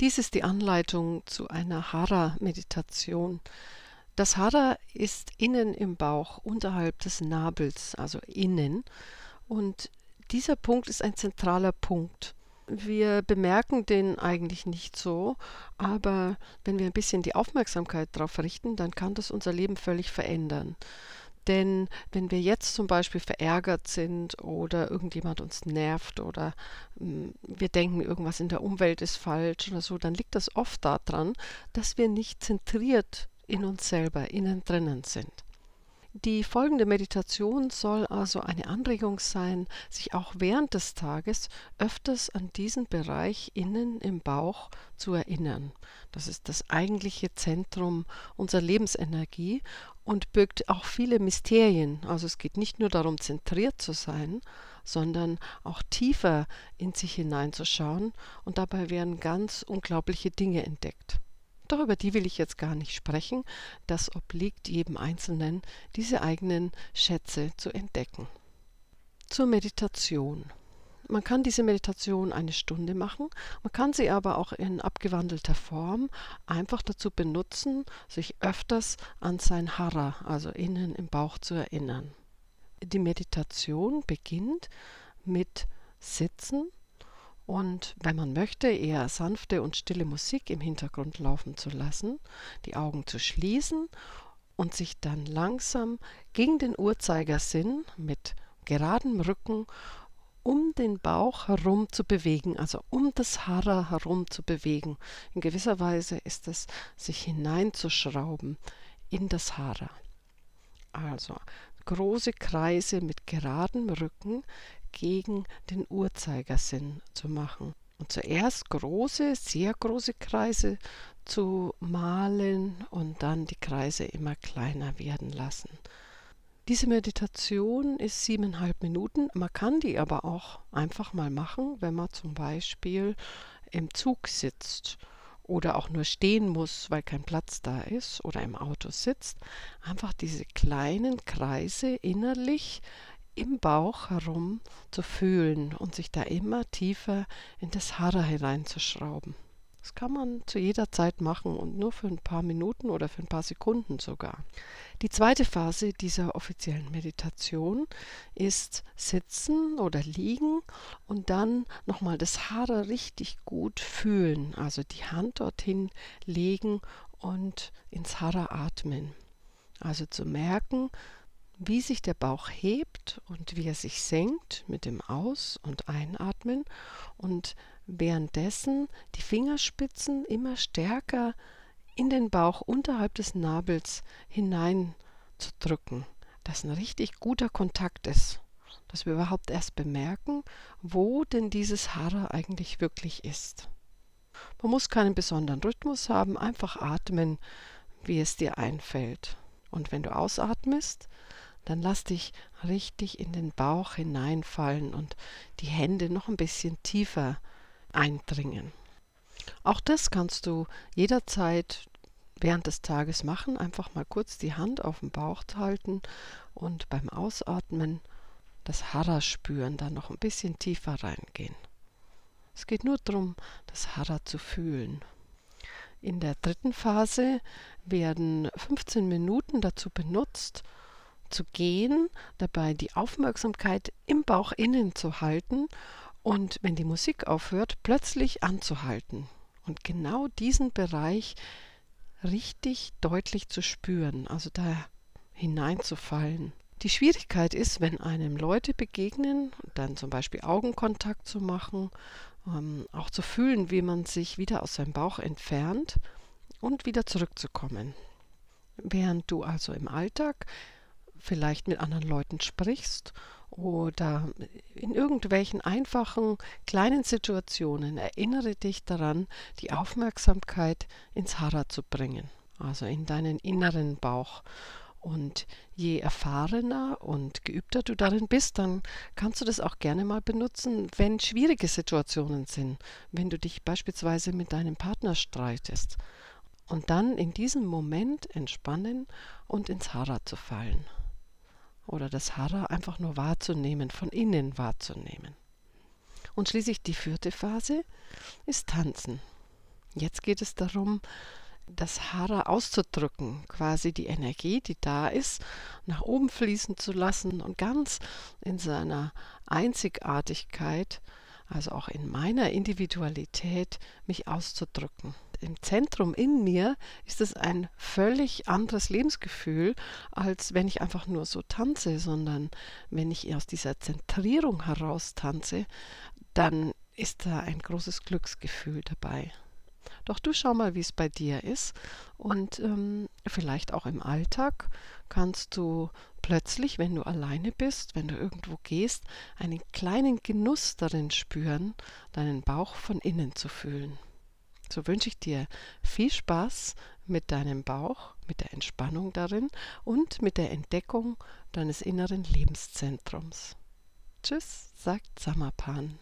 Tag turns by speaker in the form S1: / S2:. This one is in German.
S1: Dies ist die Anleitung zu einer Hara-Meditation. Das Hara ist innen im Bauch, unterhalb des Nabels, also innen. Und dieser Punkt ist ein zentraler Punkt. Wir bemerken den eigentlich nicht so, aber wenn wir ein bisschen die Aufmerksamkeit darauf richten, dann kann das unser Leben völlig verändern. Denn wenn wir jetzt zum Beispiel verärgert sind oder irgendjemand uns nervt oder mh, hm, wir denken, irgendwas in der Umwelt ist falsch oder so, dann liegt das oft daran, dass wir nicht zentriert in uns selber, innen drinnen sind. Die folgende Meditation soll also eine Anregung sein, sich auch während des Tages öfters an diesen Bereich innen im Bauch zu erinnern. Das ist das eigentliche Zentrum unserer Lebensenergie und birgt auch viele Mysterien. Also es geht nicht nur darum, zentriert zu sein, sondern auch tiefer in sich hineinzuschauen und dabei werden ganz unglaubliche Dinge entdeckt. Doch über die will ich jetzt gar nicht sprechen. Das obliegt jedem Einzelnen, diese eigenen Schätze zu entdecken. Zur Meditation. Man kann diese Meditation eine Stunde machen, man kann sie aber auch in abgewandelter Form einfach dazu benutzen, sich öfters an sein Hara, also innen im Bauch zu erinnern. Die Meditation beginnt mit Sitzen und wenn man möchte, eher sanfte und stille Musik im Hintergrund laufen zu lassen, die Augen zu schließen und sich dann langsam gegen den Uhrzeigersinn mit geradem Rücken um den Bauch herum zu bewegen, also um das Hara herum zu bewegen. In gewisser Weise ist es sich hineinzuschrauben in das Hara. Also große Kreise mit geradem Rücken gegen den Uhrzeigersinn zu machen. Und zuerst große, sehr große Kreise zu malen und dann die Kreise immer kleiner werden lassen. Diese Meditation ist siebeneinhalb Minuten. Man kann die aber auch einfach mal machen, wenn man zum Beispiel im Zug sitzt oder auch nur stehen muss, weil kein Platz da ist oder im Auto sitzt. Einfach diese kleinen Kreise innerlich im Bauch herum zu fühlen und sich da immer tiefer in das Hara hineinzuschrauben. Das kann man zu jeder Zeit machen und nur für ein paar Minuten oder für ein paar Sekunden sogar. Die zweite Phase dieser offiziellen Meditation ist sitzen oder liegen und dann nochmal das Hara richtig gut fühlen, also die Hand dorthin legen und ins Hara atmen. Also zu merken, wie sich der Bauch hebt und wie er sich senkt mit dem Aus- und Einatmen und währenddessen die Fingerspitzen immer stärker in den Bauch unterhalb des Nabels hineinzudrücken, dass ein richtig guter Kontakt ist, dass wir überhaupt erst bemerken, wo denn dieses Hara eigentlich wirklich ist. Man muss keinen besonderen Rhythmus haben, einfach atmen, wie es dir einfällt. Und wenn du ausatmest, dann lass dich richtig in den Bauch hineinfallen und die Hände noch ein bisschen tiefer eindringen. Auch das kannst du jederzeit während des Tages machen. Einfach mal kurz die Hand auf den Bauch halten und beim Ausatmen das Hara spüren, dann noch ein bisschen tiefer reingehen. Es geht nur darum, das Hara zu fühlen. In der dritten Phase werden 15 Minuten dazu benutzt, zu gehen, dabei die Aufmerksamkeit im Bauch innen zu halten und wenn die Musik aufhört, plötzlich anzuhalten und genau diesen Bereich richtig deutlich zu spüren, also da hineinzufallen. Die Schwierigkeit ist, wenn einem Leute begegnen, dann zum Beispiel Augenkontakt zu machen, ähm, auch zu fühlen, wie man sich wieder aus seinem Bauch entfernt und wieder zurückzukommen. Während du also im Alltag vielleicht mit anderen Leuten sprichst oder in irgendwelchen einfachen kleinen Situationen erinnere dich daran, die Aufmerksamkeit ins Hara zu bringen, also in deinen inneren Bauch. Und je erfahrener und geübter du darin bist, dann kannst du das auch gerne mal benutzen, wenn schwierige Situationen sind, wenn du dich beispielsweise mit deinem Partner streitest. Und dann in diesem Moment entspannen und ins Hara zu fallen oder das Hara einfach nur wahrzunehmen, von innen wahrzunehmen. Und schließlich die vierte Phase ist Tanzen. Jetzt geht es darum, das Hara auszudrücken, quasi die Energie, die da ist, nach oben fließen zu lassen und ganz in seiner Einzigartigkeit, also auch in meiner Individualität, mich auszudrücken. Im Zentrum in mir ist es ein völlig anderes Lebensgefühl, als wenn ich einfach nur so tanze, sondern wenn ich aus dieser Zentrierung heraus tanze, dann ist da ein großes Glücksgefühl dabei. Doch du schau mal, wie es bei dir ist. Und ähm, vielleicht auch im Alltag kannst du plötzlich, wenn du alleine bist, wenn du irgendwo gehst, einen kleinen Genuss darin spüren, deinen Bauch von innen zu fühlen. So wünsche ich dir viel Spaß mit deinem Bauch, mit der Entspannung darin und mit der Entdeckung deines inneren Lebenszentrums. Tschüss, sagt Samapan.